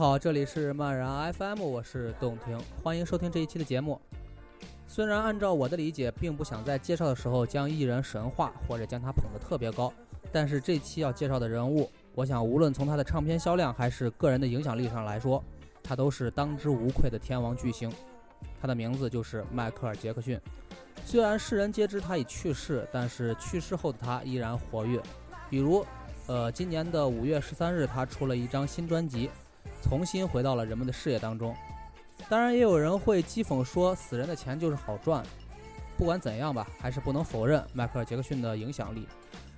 好，这里是漫然 FM，我是董婷，欢迎收听这一期的节目。虽然按照我的理解，并不想在介绍的时候将艺人神化或者将他捧得特别高，但是这期要介绍的人物，我想无论从他的唱片销量还是个人的影响力上来说，他都是当之无愧的天王巨星。他的名字就是迈克尔·杰克逊。虽然世人皆知他已去世，但是去世后的他依然活跃。比如，呃，今年的五月十三日，他出了一张新专辑，重新回到了人们的视野当中。当然，也有人会讥讽说，死人的钱就是好赚。不管怎样吧，还是不能否认迈克尔·杰克逊的影响力。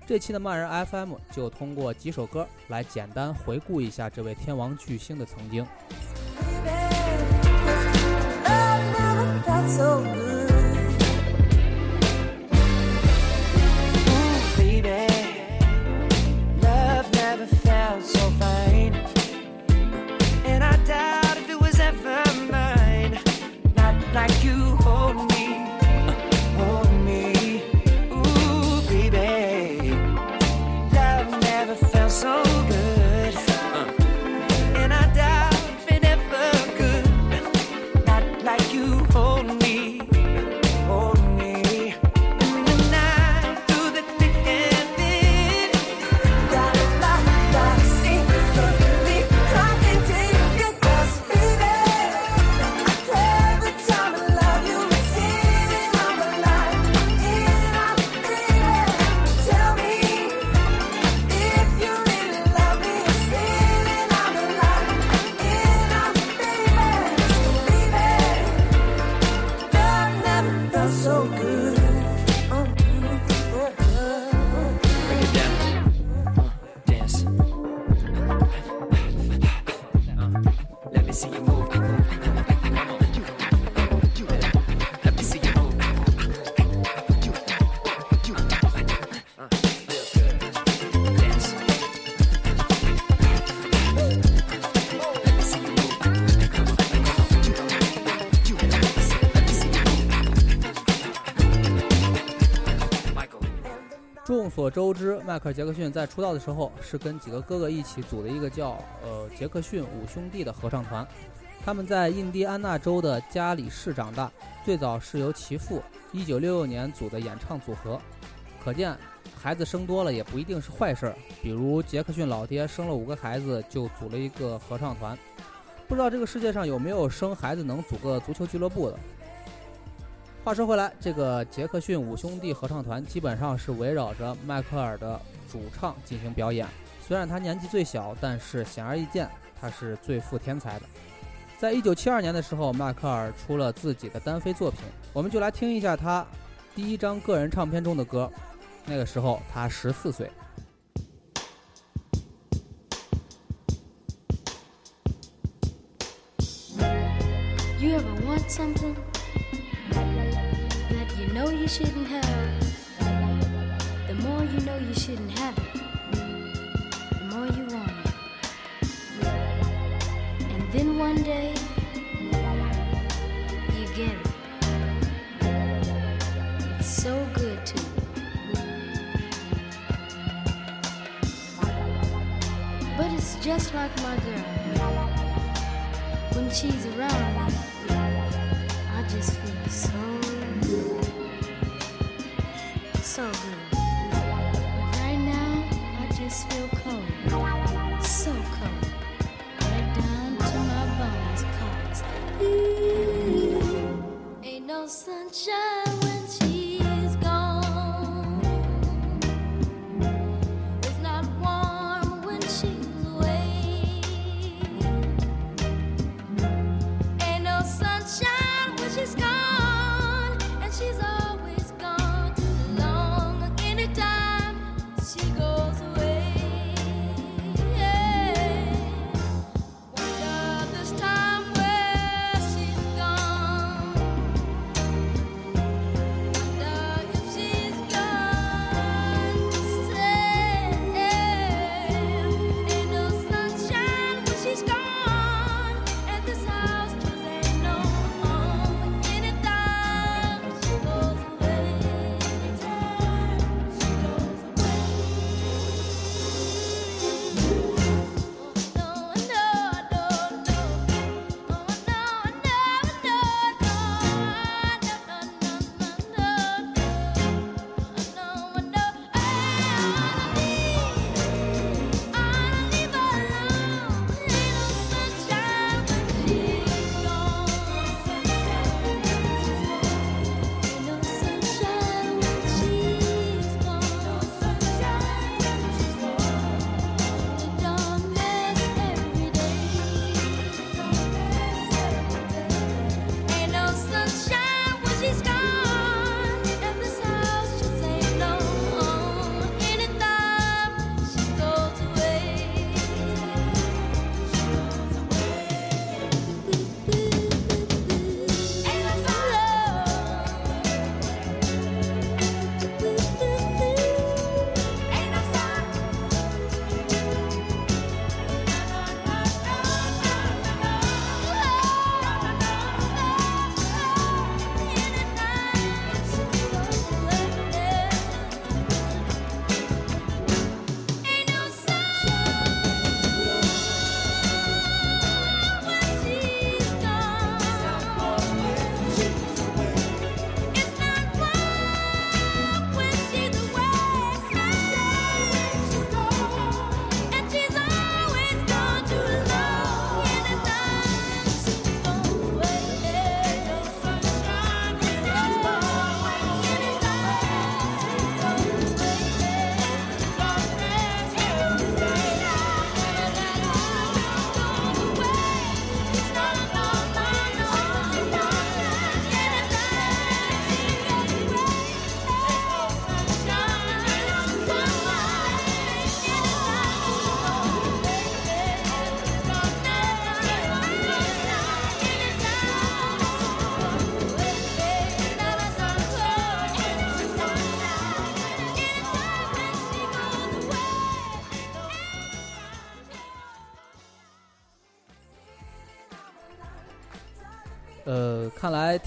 这期的漫人 FM 就通过几首歌来简单回顾一下这位天王巨星的曾经。迈克尔·杰克逊在出道的时候是跟几个哥哥一起组的一个叫呃杰克逊五兄弟的合唱团。他们在印第安纳州的加里市长大，最早是由其父1966年组的演唱组合。可见，孩子生多了也不一定是坏事儿。比如杰克逊老爹生了五个孩子，就组了一个合唱团。不知道这个世界上有没有生孩子能组个足球俱乐部的？话说回来，这个杰克逊五兄弟合唱团基本上是围绕着迈克尔的主唱进行表演。虽然他年纪最小，但是显而易见，他是最富天才的。在一九七二年的时候，迈克尔出了自己的单飞作品，我们就来听一下他第一张个人唱片中的歌。那个时候他十四岁。You ever want something you know you shouldn't have? The more you know you shouldn't have it, the more you want it. And then one day, you get it. It's so good to you. But it's just like my girl. When she's around me, I just feel so So good. But right now, I just feel cold. So cold. Right down to my bones. Cause ooh, ain't no sunshine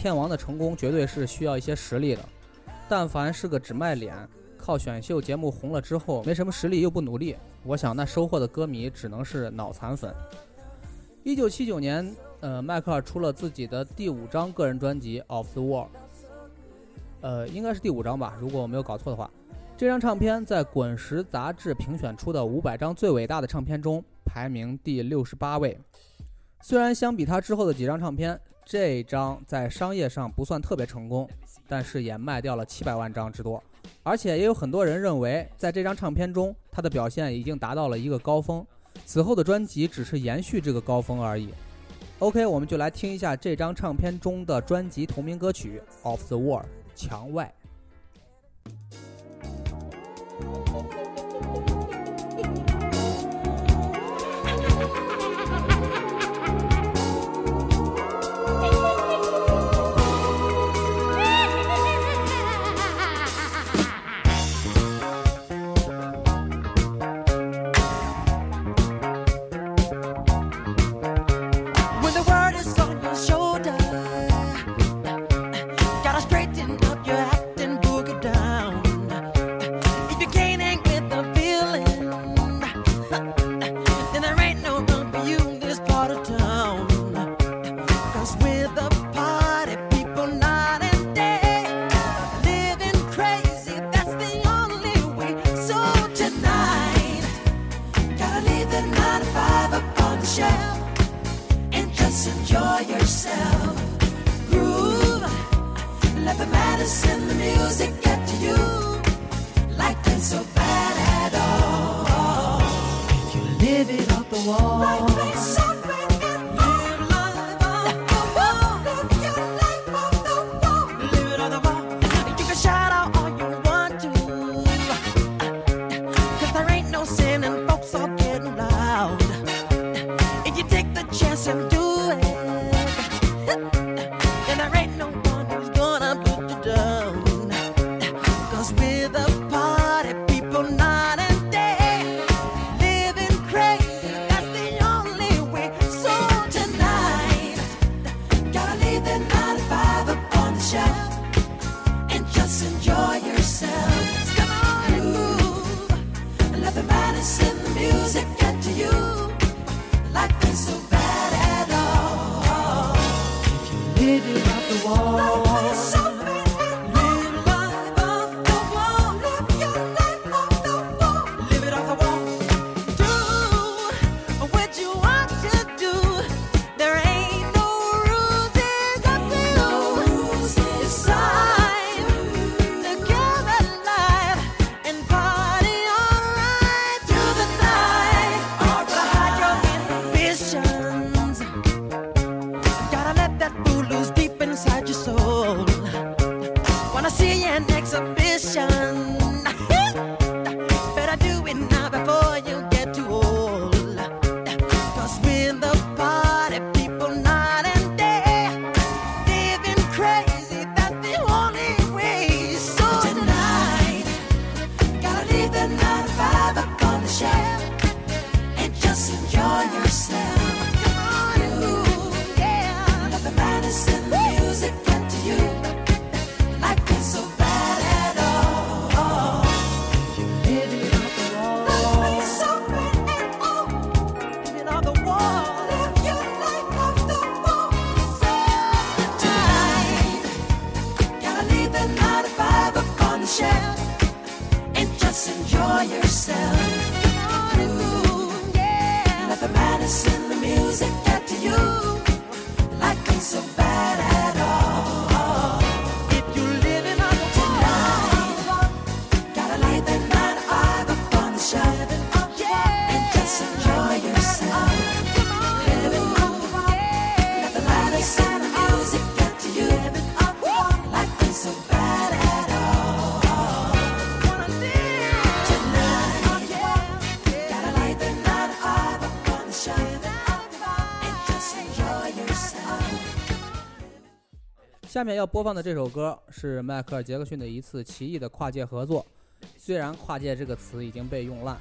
片王的成功绝对是需要一些实力的但凡是个只卖脸靠选秀节目红了之后没什么实力又不努力我想那收获的歌迷只能是脑残粉。一九七九年呃迈克尔出了自己的第五张个人专辑 of the world 呃应该是第五张吧如果我没有搞错的话。这张唱片在滚石杂志评选出的五百张最伟大的唱片中排名第六十八位。虽然相比他之后的几张唱片这张在商业上不算特别成功但是也卖掉了七百万张之多而且也有很多人认为在这张唱片中他的表现已经达到了一个高峰此后的专辑只是延续这个高峰而已。Ok 我们就来听一下这张唱片中的专辑同名歌曲 of the world 墙外。listen the music. 下面要播放的这首歌是迈克尔杰克逊的一次奇异的跨界合作虽然跨界这个词已经被用烂。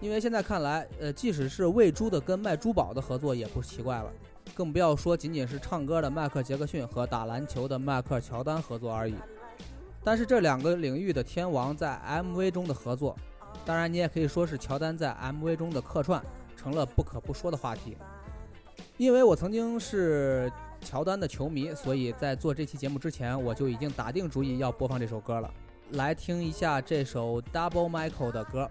因为现在看来呃即使是喂猪的跟卖珠宝的合作也不奇怪了更不要说仅仅是唱歌的迈克尔杰克逊和打篮球的迈克尔乔丹合作而已。但是这两个领域的天王在 mv 中的合作当然你也可以说是乔丹在 mv 中的客串成了不可不说的话题。因为我曾经是乔丹的球迷所以在做这期节目之前我就已经打定主意要播放这首歌了。来听一下这首 double michael 的歌。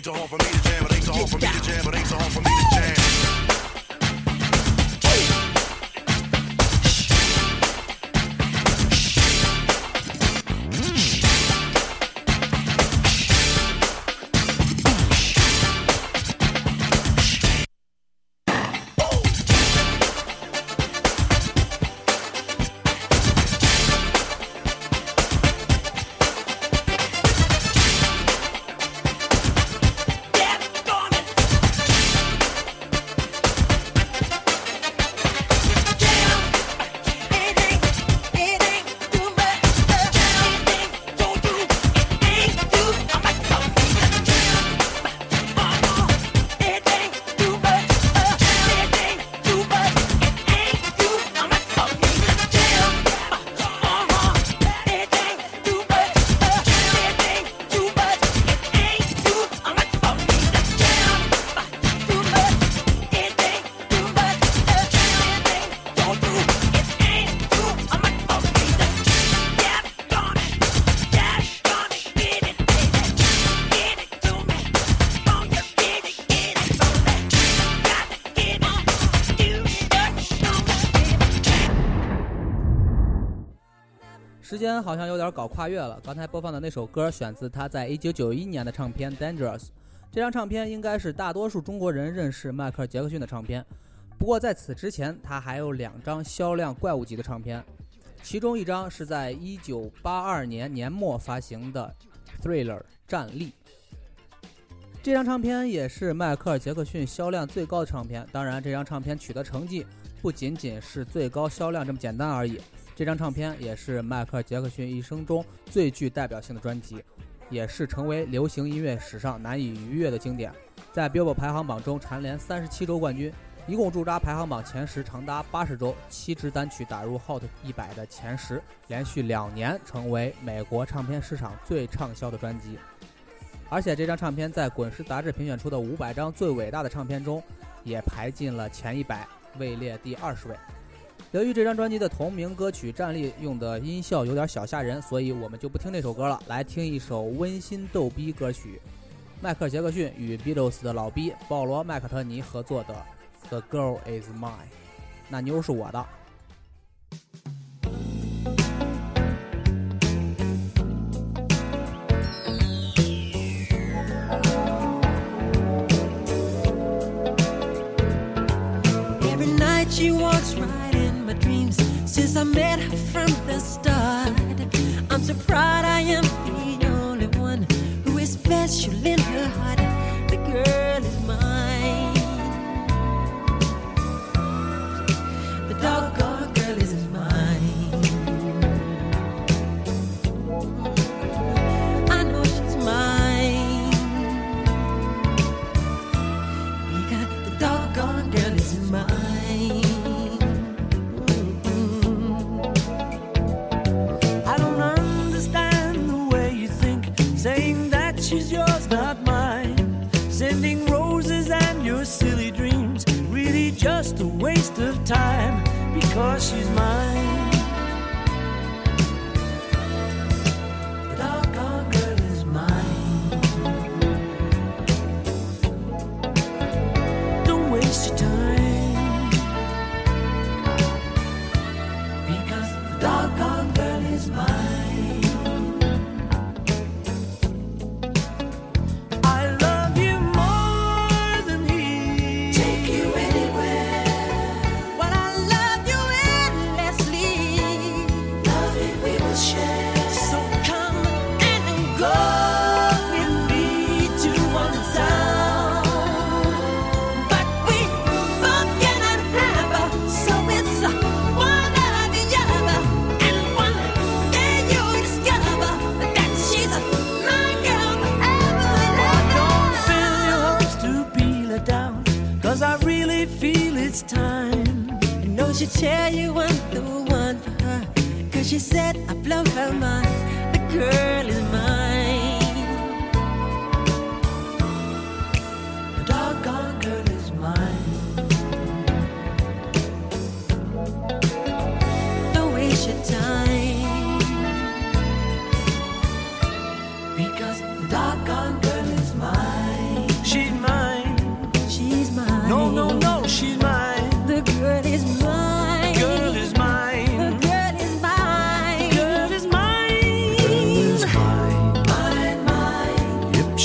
ain't so hard for me to jam. It ain't so hard for me to jam. It ain't so hard for me to jam. 好像有点搞跨越了。刚才播放的那首歌选自他在1991年的唱片《Dangerous》，这张唱片应该是大多数中国人认识迈克尔·杰克逊的唱片。不过在此之前，他还有两张销量怪物级的唱片，其中一张是在1982年年末发行的《Thriller》战力。这张唱片也是迈克尔·杰克逊销量最高的唱片。当然，这张唱片取得成绩不仅仅是最高销量这么简单而已。这张唱片也是迈克尔·杰克逊一生中最具代表性的专辑，也是成为流行音乐史上难以逾越的经典。在 Billboard 排行榜中蝉联三十七周冠军，一共驻扎排行榜前十长达八十周，七支单曲打入 Hot 一百的前十，连续两年成为美国唱片市场最畅销的专辑。而且这张唱片在滚石杂志评选出的五百张最伟大的唱片中，也排进了前一百，位列第二十位。由于这张专辑的同名歌曲《站立》用的音效有点小吓人，所以我们就不听那首歌了，来听一首温馨逗逼歌曲。迈克尔·杰克逊与 Beatles 的老逼保罗·麦克特尼合作的《The Girl Is Mine》，那妞是我的。Cause I made of time because she's mine.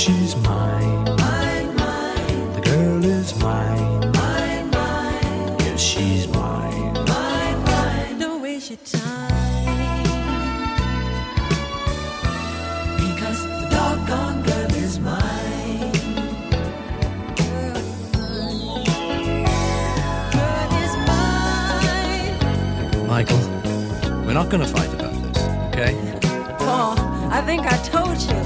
She's mine. mine, mine, The girl is mine. mine, mine, Yes, she's mine. mine, mine. Don't waste your time. Because the doggone girl is mine. Girl is mine. Michael, we're not gonna fight about this, okay? Paul, I think I told you.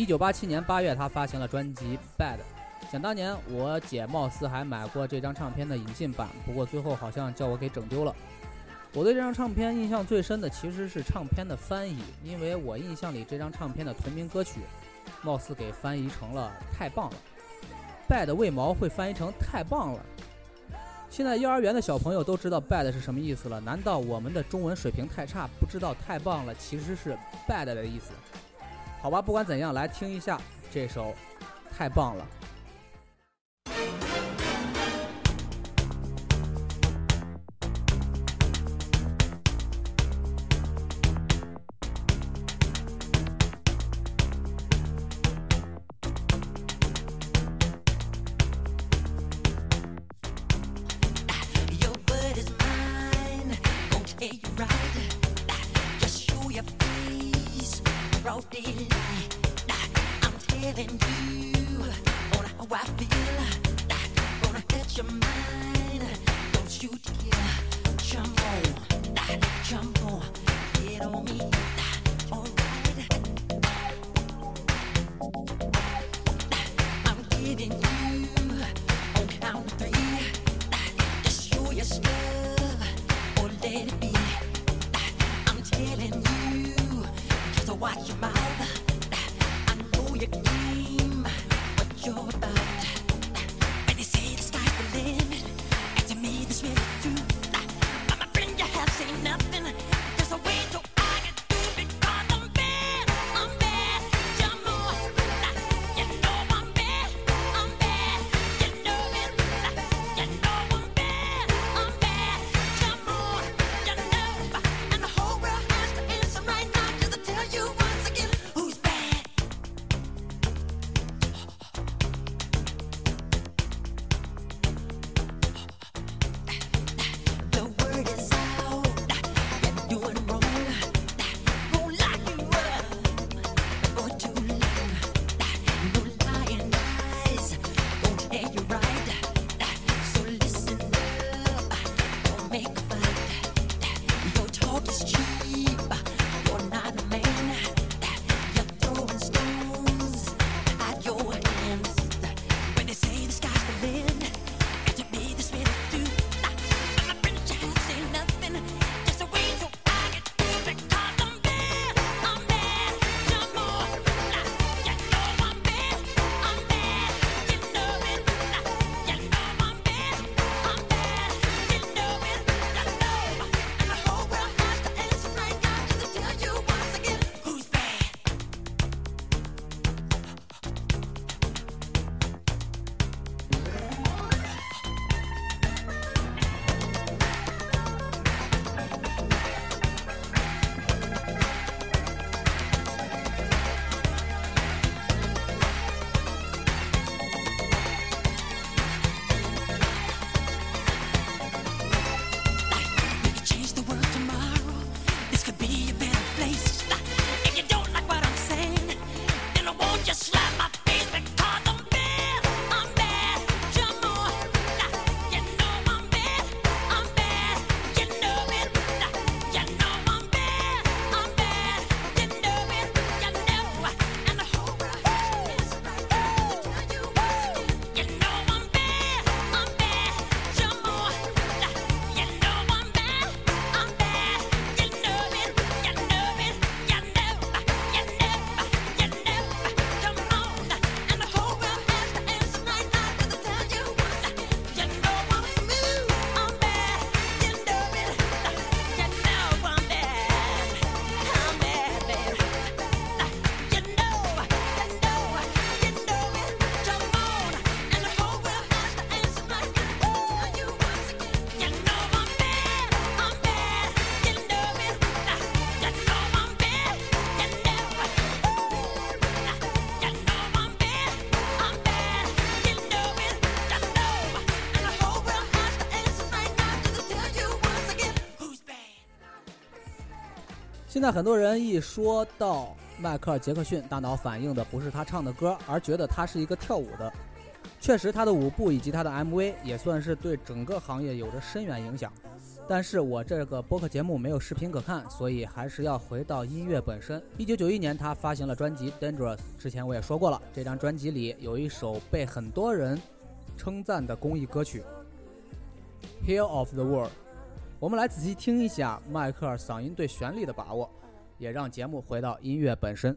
一九八七年八月，他发行了专辑《Bad》。想当年，我姐貌似还买过这张唱片的引进版，不过最后好像叫我给整丢了。我对这张唱片印象最深的其实是唱片的翻译，因为我印象里这张唱片的同名歌曲，貌似给翻译成了“太棒了 ”，bad 为毛会翻译成“太棒了”？现在幼儿园的小朋友都知道 bad 是什么意思了，难道我们的中文水平太差，不知道“太棒了”其实是 bad 的意思？好吧，不管怎样，来听一下这首《太棒了》。现在很多人一说到迈克尔·杰克逊，大脑反映的不是他唱的歌，而觉得他是一个跳舞的。确实，他的舞步以及他的 MV 也算是对整个行业有着深远影响。但是我这个播客节目没有视频可看，所以还是要回到音乐本身。一九九一年，他发行了专辑《Dangerous》，之前我也说过了，这张专辑里有一首被很多人称赞的公益歌曲《Hero of the World》。我们来仔细听一下迈克尔嗓音对旋律的把握，也让节目回到音乐本身。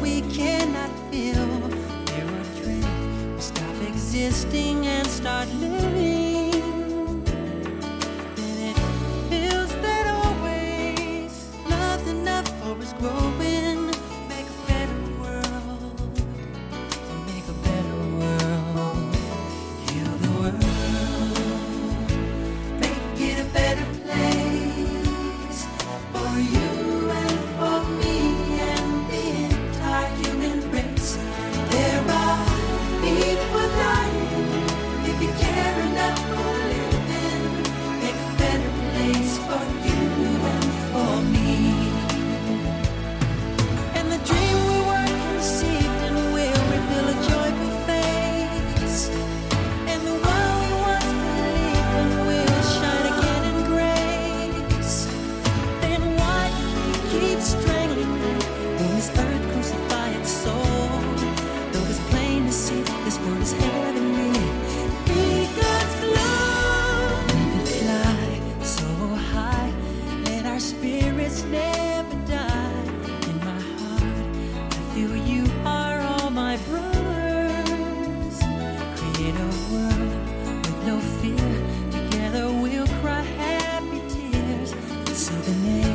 we cannot feel. Are dreams, we stop existing and start living. to me.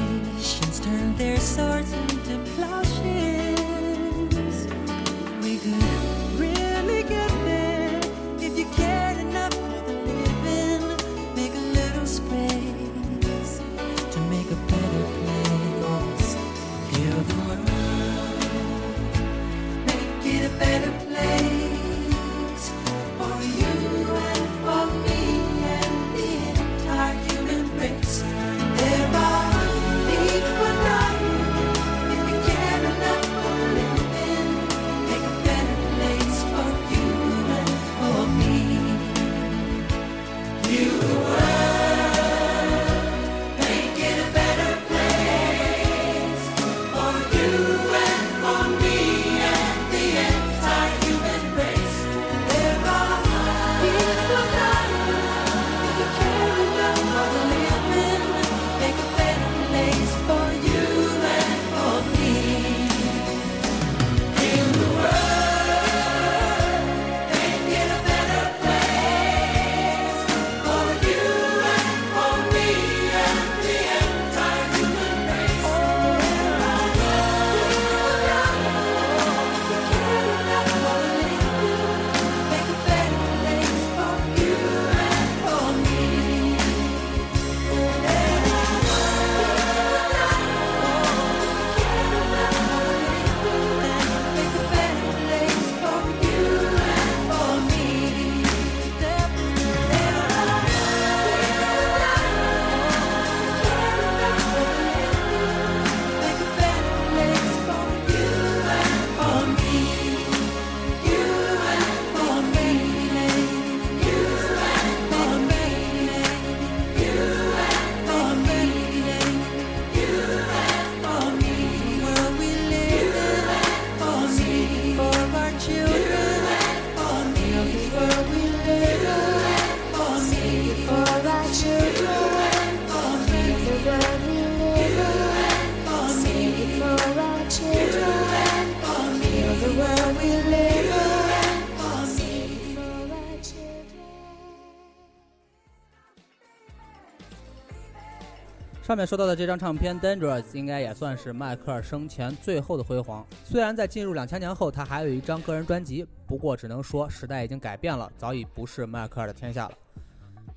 上面说到的这张唱片《Dangerous》应该也算是迈克尔生前最后的辉煌。虽然在进入两千年后，他还有一张个人专辑，不过只能说时代已经改变了，早已不是迈克尔的天下了。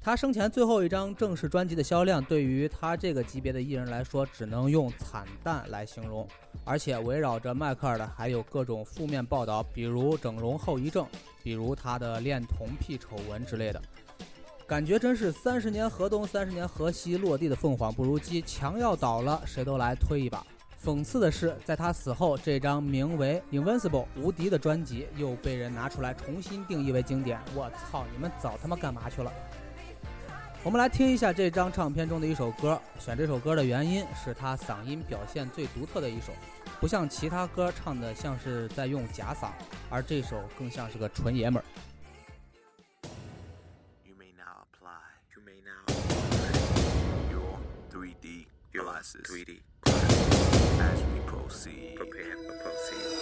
他生前最后一张正式专辑的销量，对于他这个级别的艺人来说，只能用惨淡来形容。而且围绕着迈克尔的还有各种负面报道，比如整容后遗症，比如他的恋童癖丑闻之类的。感觉真是三十年河东，三十年河西，落地的凤凰不如鸡，墙要倒了，谁都来推一把。讽刺的是，在他死后，这张名为《Invincible》无敌的专辑又被人拿出来重新定义为经典。我操，你们早他妈干嘛去了？我们来听一下这张唱片中的一首歌。选这首歌的原因是他嗓音表现最独特的一首，不像其他歌唱的像是在用假嗓，而这首更像是个纯爷们儿。3D glasses. 3D As we proceed. Prepare for proceed.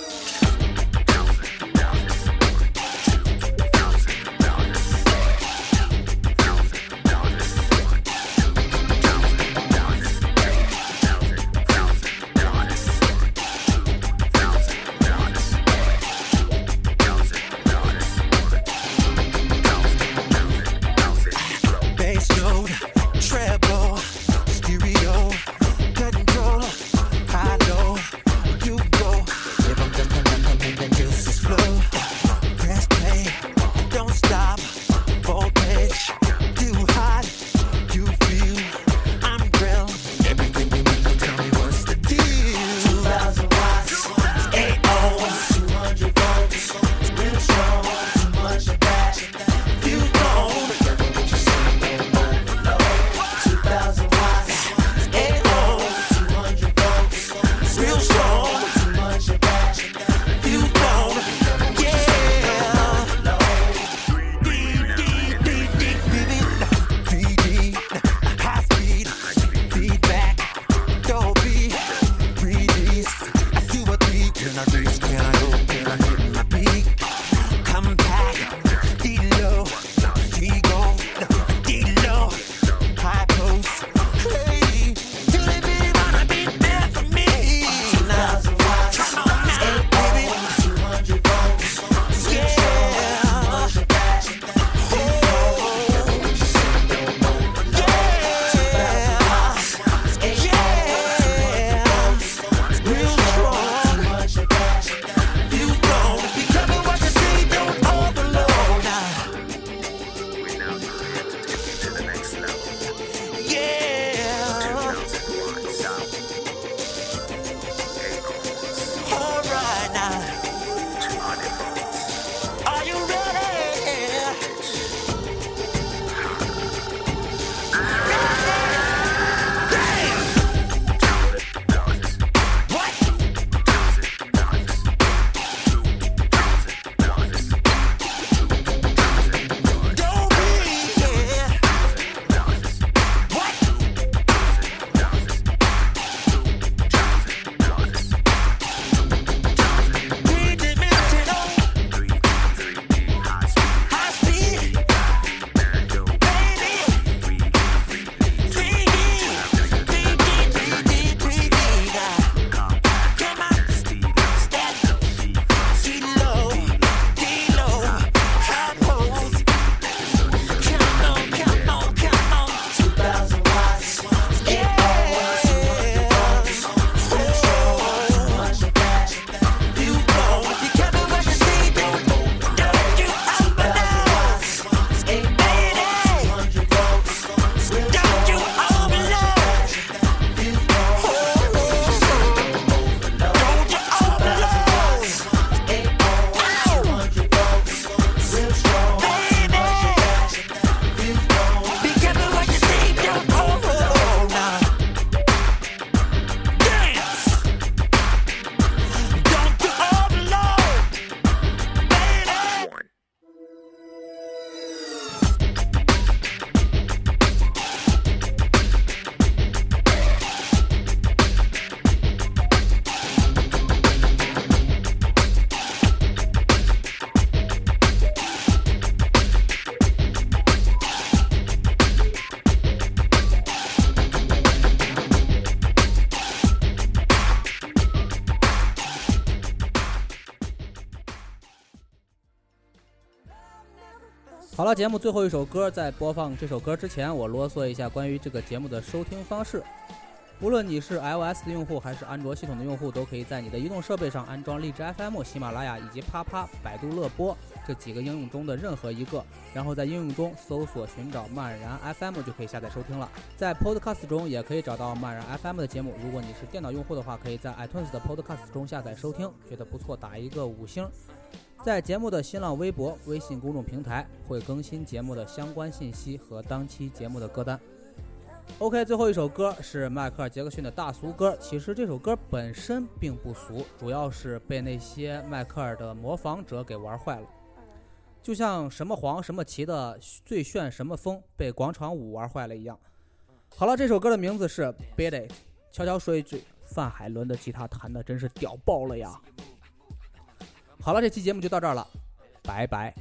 了，节目最后一首歌，在播放这首歌之前，我啰嗦一下关于这个节目的收听方式。无论你是 iOS 的用户还是安卓系统的用户，都可以在你的移动设备上安装荔枝 FM、喜马拉雅以及啪啪、百度乐播这几个应用中的任何一个，然后在应用中搜索寻找漫然 FM 就可以下载收听了。在 Podcast 中也可以找到漫然 FM 的节目。如果你是电脑用户的话，可以在 iTunes 的 Podcast 中下载收听，觉得不错打一个五星。在节目的新浪微博、微信公众平台会更新节目的相关信息和当期节目的歌单。OK，最后一首歌是迈克尔·杰克逊的大俗歌。其实这首歌本身并不俗，主要是被那些迈克尔的模仿者给玩坏了。就像什么黄什么旗的最炫什么风被广场舞玩坏了一样。好了，这首歌的名字是《Beat It》。悄悄说一句，范海伦的吉他弹的真是屌爆了呀！好了，这期节目就到这儿了，拜拜。